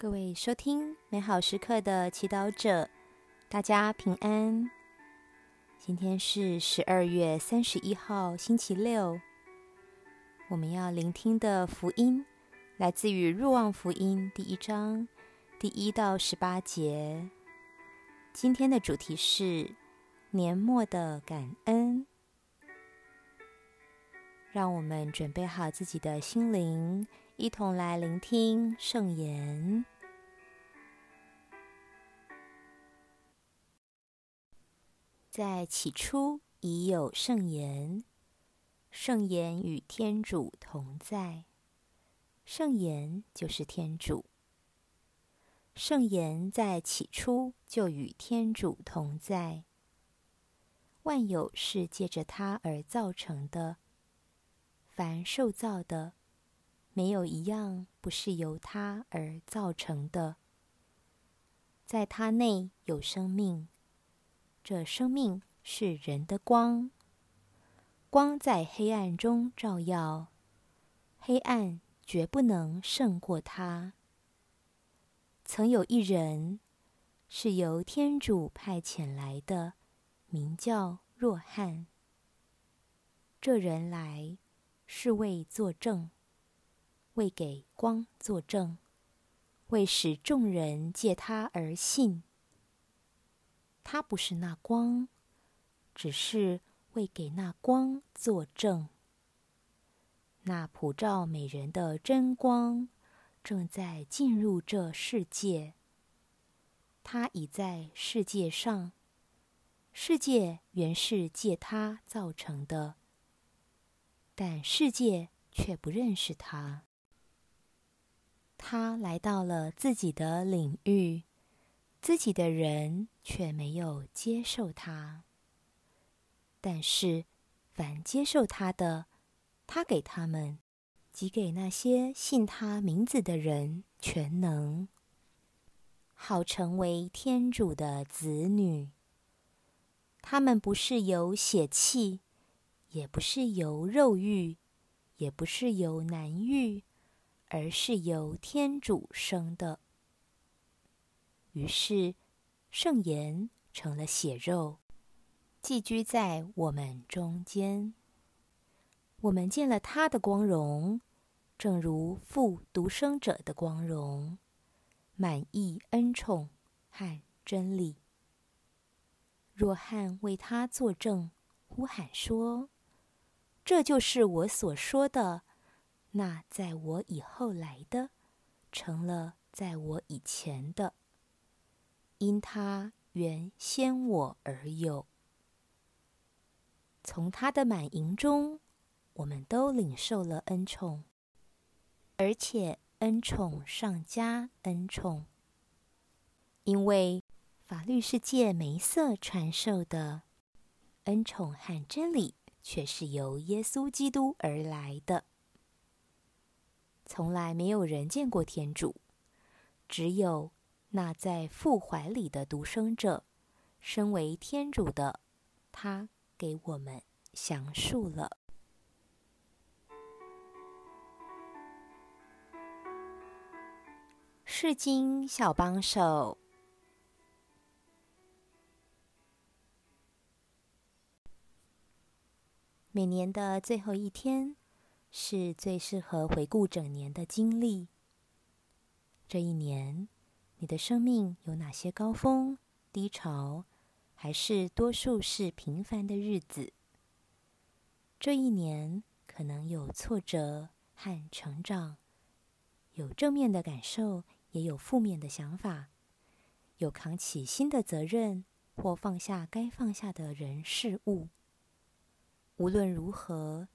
各位收听美好时刻的祈祷者，大家平安。今天是十二月三十一号，星期六。我们要聆听的福音来自于《入望福音》第一章第一到十八节。今天的主题是年末的感恩。让我们准备好自己的心灵。一同来聆听圣言。在起初已有圣言，圣言与天主同在，圣言就是天主。圣言在起初就与天主同在，万有是借着他而造成的，凡受造的。没有一样不是由它而造成的。在它内有生命，这生命是人的光。光在黑暗中照耀，黑暗绝不能胜过它。曾有一人是由天主派遣来的，名叫若翰。这人来是为作证。为给光作证，为使众人借他而信。他不是那光，只是为给那光作证。那普照美人的真光正在进入这世界。他已在世界上，世界原是借他造成的，但世界却不认识他。他来到了自己的领域，自己的人却没有接受他。但是，凡接受他的，他给他们，即给那些信他名字的人，全能，好成为天主的子女。他们不是由血气，也不是由肉欲，也不是由男欲。而是由天主生的，于是圣言成了血肉，寄居在我们中间。我们见了他的光荣，正如父独生者的光荣，满意恩宠和真理。若翰为他作证，呼喊说：“这就是我所说的。”那在我以后来的，成了在我以前的，因他原先我而有。从他的满盈中，我们都领受了恩宠，而且恩宠上加恩宠。因为法律是借梅瑟传授的，恩宠和真理却是由耶稣基督而来的。从来没有人见过天主，只有那在父怀里的独生者，身为天主的他，给我们详述了。世经小帮手，每年的最后一天。是最适合回顾整年的经历。这一年，你的生命有哪些高峰、低潮，还是多数是平凡的日子？这一年可能有挫折和成长，有正面的感受，也有负面的想法，有扛起新的责任，或放下该放下的人事物。无论如何，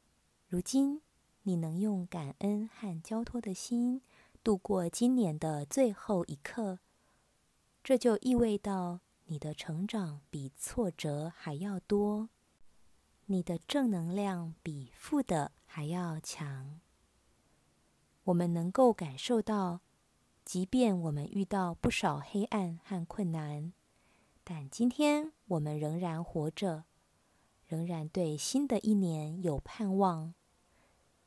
如今。你能用感恩和交托的心度过今年的最后一刻，这就意味到你的成长比挫折还要多，你的正能量比负的还要强。我们能够感受到，即便我们遇到不少黑暗和困难，但今天我们仍然活着，仍然对新的一年有盼望。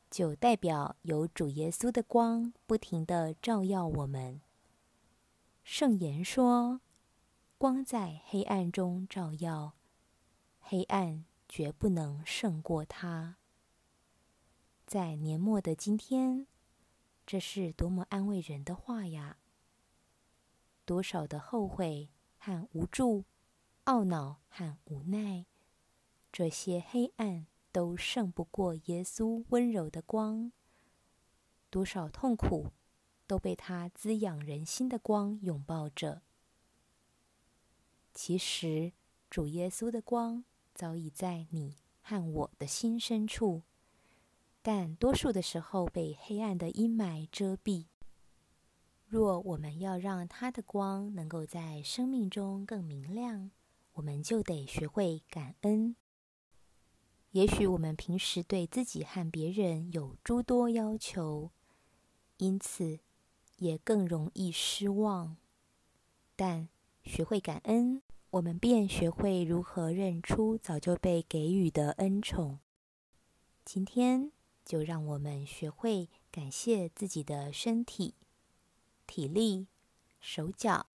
就代表有主耶稣的光不停的照耀我们，圣言说：“光在黑暗中照耀，黑暗绝不能胜过它。”在年末的今天，这是多么安慰人的话呀！多少的后悔和无助、懊恼和无奈，这些黑暗都胜不过耶稣温柔的光。多少痛苦都被他滋养人心的光拥抱着。其实，主耶稣的光早已在你和我的心深处，但多数的时候被黑暗的阴霾遮蔽。若我们要让他的光能够在生命中更明亮，我们就得学会感恩。也许我们平时对自己和别人有诸多要求，因此也更容易失望。但学会感恩，我们便学会如何认出早就被给予的恩宠。今天就让我们学会感谢自己的身体。体力、手脚，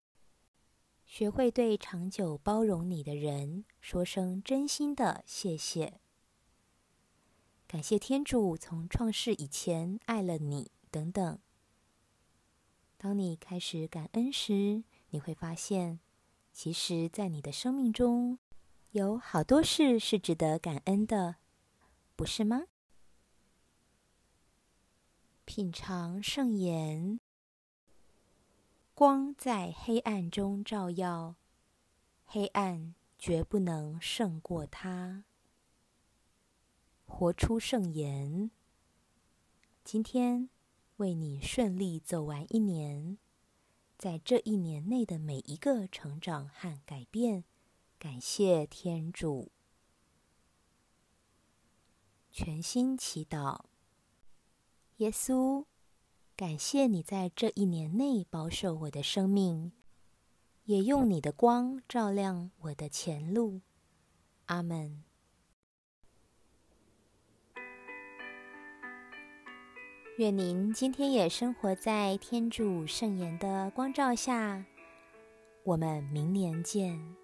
学会对长久包容你的人说声真心的谢谢。感谢天主从创世以前爱了你，等等。当你开始感恩时，你会发现，其实，在你的生命中有好多事是值得感恩的，不是吗？品尝圣言。光在黑暗中照耀，黑暗绝不能胜过它。活出圣言。今天为你顺利走完一年，在这一年内的每一个成长和改变，感谢天主。全心祈祷，耶稣。感谢你在这一年内保守我的生命，也用你的光照亮我的前路。阿门。愿您今天也生活在天主圣言的光照下。我们明年见。